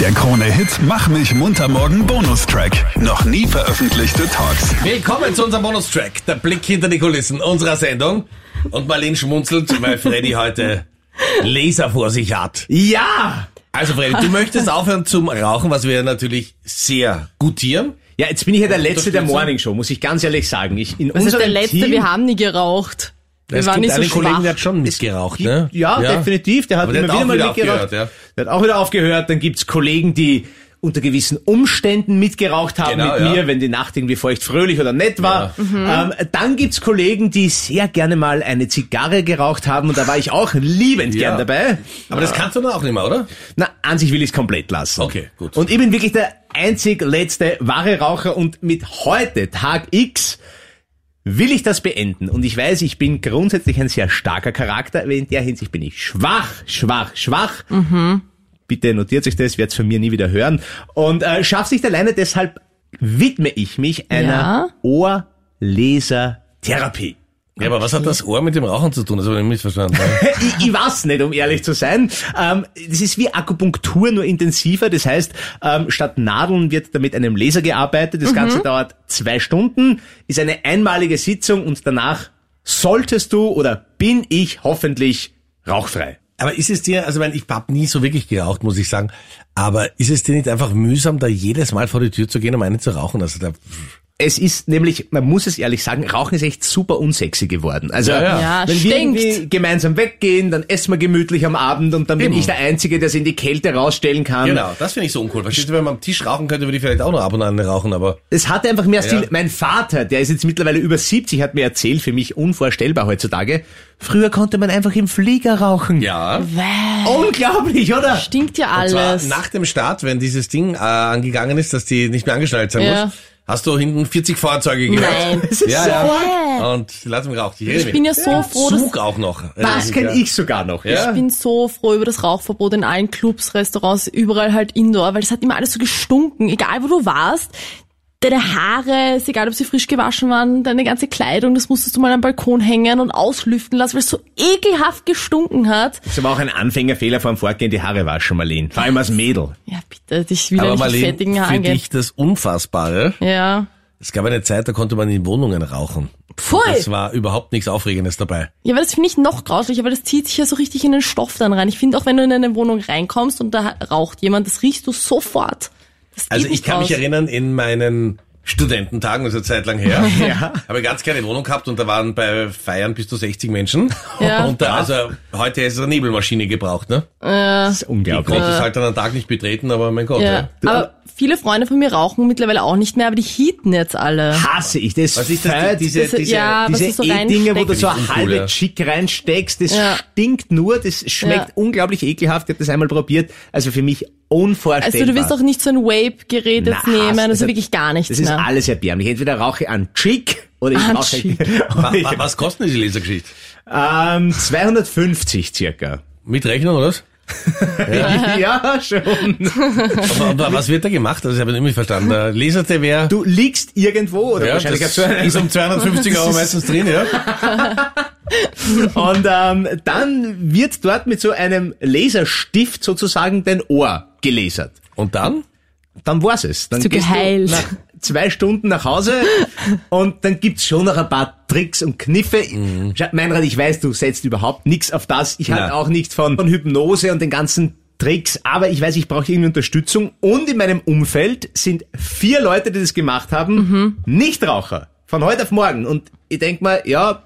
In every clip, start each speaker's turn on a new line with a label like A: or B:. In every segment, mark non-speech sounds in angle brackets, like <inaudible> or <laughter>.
A: Der Krone-Hit Mach mich munter morgen Bonustrack. Noch nie veröffentlichte Talks.
B: Willkommen zu unserem Bonustrack. Der Blick hinter die Kulissen unserer Sendung. Und Marlene schmunzelt, weil Freddy heute Laser vor sich hat.
C: Ja!
B: Also Freddy, du möchtest aufhören zum Rauchen, was wir natürlich sehr gutieren.
C: Ja, jetzt bin ich ja der Letzte der? Morning Show, muss ich ganz ehrlich sagen. Ich, in
D: Das ist
C: unserem
D: der letzte,
C: Team,
D: wir haben nie geraucht. Wir
B: es
D: waren
B: gibt
D: nicht so
B: einen Kollegen,
D: schwach.
B: der hat schon mitgeraucht, ne?
C: Ja, definitiv. Der hat
B: der
C: immer
B: hat
C: wieder
B: auch
C: mal
B: wieder
C: mitgeraucht.
B: aufgehört,
C: Der hat auch wieder aufgehört. Dann gibt's Kollegen, die unter gewissen Umständen mitgeraucht haben
B: Genau,
C: mit
B: ja.
C: mir, wenn die Nacht irgendwie feucht fröhlich oder nett war. Ähm, dann gibt's Kollegen, die sehr gerne mal eine Zigarre geraucht haben und da war ich auch liebend
B: Ja.
C: gern dabei.
B: Aber das kannst du dann auch nicht mehr, oder?
C: Na, an sich will ich es komplett lassen.
B: Okay, gut.
C: Und ich bin wirklich der einzig letzte wahre Raucher und mit heute, Tag X, will ich das beenden. Und ich weiß, ich bin grundsätzlich ein sehr starker Charakter, aber in der Hinsicht bin ich schwach, schwach, schwach. Bitte notiert sich das, werd's von mir nie wieder hören. Und äh, schaff's nicht alleine, deshalb widme ich mich einer
D: Ja?
C: Ohrlesertherapie.
B: Ja, aber was hat das Ohr mit dem Rauchen zu tun? Das habe ich nicht verstanden. <laughs>
C: ich, ich weiß nicht, um ehrlich zu sein. Ähm, das ist wie Akupunktur, nur intensiver. Das heißt, ähm, statt Nadeln wird da mit einem Laser gearbeitet. Das Ganze dauert zwei Stunden, ist eine einmalige Sitzung und danach solltest du oder bin ich hoffentlich rauchfrei.
B: Aber ist es dir, also ich meine, ich habe nie so wirklich geraucht, muss ich sagen, aber ist es dir nicht einfach mühsam, da jedes Mal vor die Tür zu gehen, um einen zu rauchen? Also da,
C: Es ist nämlich, man muss es ehrlich sagen, Rauchen ist echt super unsexy geworden. Also
B: Ja, ja.
D: Ja,
C: wenn wir
D: stinkt.
C: irgendwie gemeinsam weggehen, dann essen wir gemütlich am Abend und dann bin
B: Eben.
C: ich der Einzige, der es in die Kälte rausstellen kann.
B: genau, das finde ich so uncool. Verstehst du, wenn man am Tisch rauchen könnte, würde ich vielleicht auch noch ab und an rauchen, aber
C: Es hat einfach mehr Stil.
B: Ja.
C: Mein Vater, der ist jetzt mittlerweile über 70, hat mir erzählt, für mich unvorstellbar heutzutage. Früher konnte man einfach im Flieger rauchen.
B: ja.
C: Unglaublich, oder?
D: Stinkt ja
B: Und zwar
D: alles.
B: nach dem Start, wenn dieses Ding äh, angegangen ist, dass die nicht mehr angeschnallt sein
D: Ja.
B: muss, hast du hinten 40 Fahrzeuge gehört.
D: Nein. <laughs>
C: Das ist
B: Ja,
C: so
B: ja. Und lass mich raucht. Ich,
D: Ich bin ja so froh, dass
B: Zug auch noch.
C: Das kenne ich sogar noch. Ja.
D: Ich bin so froh über das Rauchverbot in allen Clubs, Restaurants, überall halt Indoor, weil es hat immer alles so gestunken, egal wo du warst. Deine Haare, ist egal ob sie frisch gewaschen waren, deine ganze Kleidung, das musstest du mal am Balkon hängen und auslüften lassen, weil es so ekelhaft gestunken hat.
C: Das ist aber auch ein Anfängerfehler vom Vorgehen, die Haare waschen, Marlene. Vor allem als Mädel.
D: Ja, bitte, ich will ja
B: Aber
D: nicht mit
B: Marlene,
D: fettigen Haaren
B: für dich das Unfassbare.
D: Ja.
B: Es gab eine Zeit, da konnte man in Wohnungen rauchen.
D: Voll!
B: Das war überhaupt nichts Aufregendes dabei.
D: Ja, aber das finde ich noch grauslicher, weil das zieht sich ja so richtig in den Stoff dann rein. Ich finde auch, wenn du in eine Wohnung reinkommst und da raucht jemand, das riechst du sofort.
B: Also ich kann mich erinnern, in meinen Studententagen, also Zeit lang her, <laughs>
C: Ja.
B: habe ich ganz kleine Wohnung gehabt und da waren bei Feiern bis zu 60 Menschen. <laughs>
D: Ja.
B: Und da, also heute ist eine Nebelmaschine gebraucht, ne?
C: Das ist
B: Ich
C: unglaublich.
B: konnte es halt dann einen Tag nicht betreten, aber mein Gott.
D: Ja.
B: Ja.
D: Aber viele Freunde von mir rauchen mittlerweile auch nicht mehr, aber die heaten jetzt alle.
C: Hasse ich. Das
B: Was ist das,
C: fällt-
B: diese,
D: Das-
B: diese,
D: ja,
C: diese
D: so
C: E-Dinge, wo du so
B: ich
C: halbe
B: ja.
C: Chick reinsteckst, das
D: Ja.
C: stinkt nur, das schmeckt
D: Ja.
C: unglaublich ekelhaft. Ich habe das einmal probiert. Also für mich unvorstellbar.
D: Also du willst auch nicht so ein Vape-Gerät jetzt
C: Na,
D: nehmen, also
C: also
D: wirklich gar nichts
C: Das ist
D: mehr.
C: alles erbärmlich. Entweder rauche ich an Chick oder ich
D: An
C: rauche
D: Chick. <laughs>
B: Wa- wa- Was kostet denn diese Lasergeschichte?
C: ähm, 250 circa.
B: Mit Rechnung, oder was? <laughs>
C: ja, schon.
B: Aber, aber was wird da gemacht? Also ich habe nicht mehr verstanden. Der Laserte wäre...
C: Du liegst irgendwo oder
B: Ja,
C: wahrscheinlich
B: das
C: einen-
B: ist um 250 Euro meistens drin, ja? <laughs> <laughs>
C: Und ähm, dann wird dort mit so einem Laserstift sozusagen dein Ohr gelasert.
B: Und dann?
C: Dann war's es. Dann
D: du
C: gehst
D: geheilt.
C: du nach zwei Stunden nach Hause <laughs> und dann gibt's schon noch ein paar Tricks und Kniffe. Schau, Meinrad, ich weiß, du setzt überhaupt nichts auf das. Ich halte
B: Nein.
C: auch nichts von, von Hypnose und den ganzen Tricks, aber ich weiß, ich brauche irgendwie Unterstützung. Und in meinem Umfeld sind vier Leute, die das gemacht haben, Nichtraucher. Von heute auf morgen. Und ich denk mal, ja,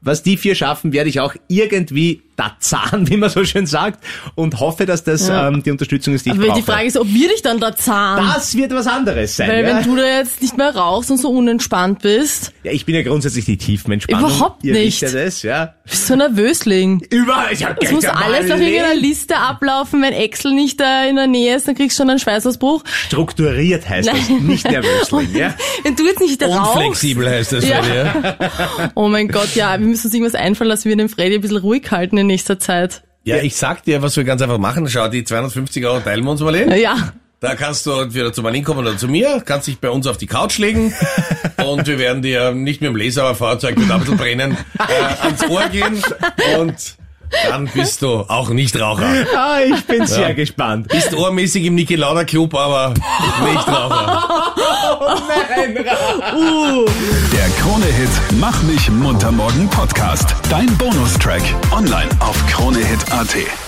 C: was die vier schaffen, werde ich auch irgendwie da zahn, <laughs> wie man so schön sagt, und hoffe, dass das
D: Ja.
C: ähm, die Unterstützung ist, die ich
D: Aber
C: brauche.
D: die Frage ist, ob wir dich dann da zahlen.
C: das wird was anderes sein.
D: Weil
C: ja?
D: wenn du da jetzt nicht mehr rauchst und so unentspannt bist,
C: ja, ich bin ja grundsätzlich die Tiefenentspannung.
D: Überhaupt
C: Ihr
D: nicht.
C: Ja, das, ja.
D: bist ein Nervösling.
C: Überall. Ja,
D: Es muss alles nach irgendeiner Liste ablaufen. Wenn Excel nicht da in der Nähe ist, dann kriegst du schon einen Schweißausbruch.
C: Strukturiert heißt das,
D: Nein.
C: nicht nervösling, ja. <laughs>
D: Wenn du jetzt nicht rauchst.
B: Unflexibel heißt das,
D: Ja.
B: Freddy, ja? <laughs>
D: Oh mein Gott, ja, wir müssen uns irgendwas einfallen lassen, wir den Freddy ein bisschen ruhig halten in nächster Zeit.
B: Ja, ich sag dir, was wir ganz einfach machen. Schau, die 250 Euro teilen wir uns mal hin.
D: Ja,
B: Da kannst du entweder zu Marlene kommen oder zu mir, kannst dich bei uns auf die Couch legen <laughs> und wir werden dir nicht mit dem Laser, aber Fahrzeug mit ein bisschen brennen, äh, ans Ohr gehen und dann bist du auch Nichtraucher. <laughs>
C: Ah, ich bin sehr gespannt.
B: Bist ohrmäßig im Niki Lauda Club, aber Nichtraucher.
A: Der Krone-Hit Mach mich munter morgen Podcast. Dein Bonustrack. Online auf kronehit.at.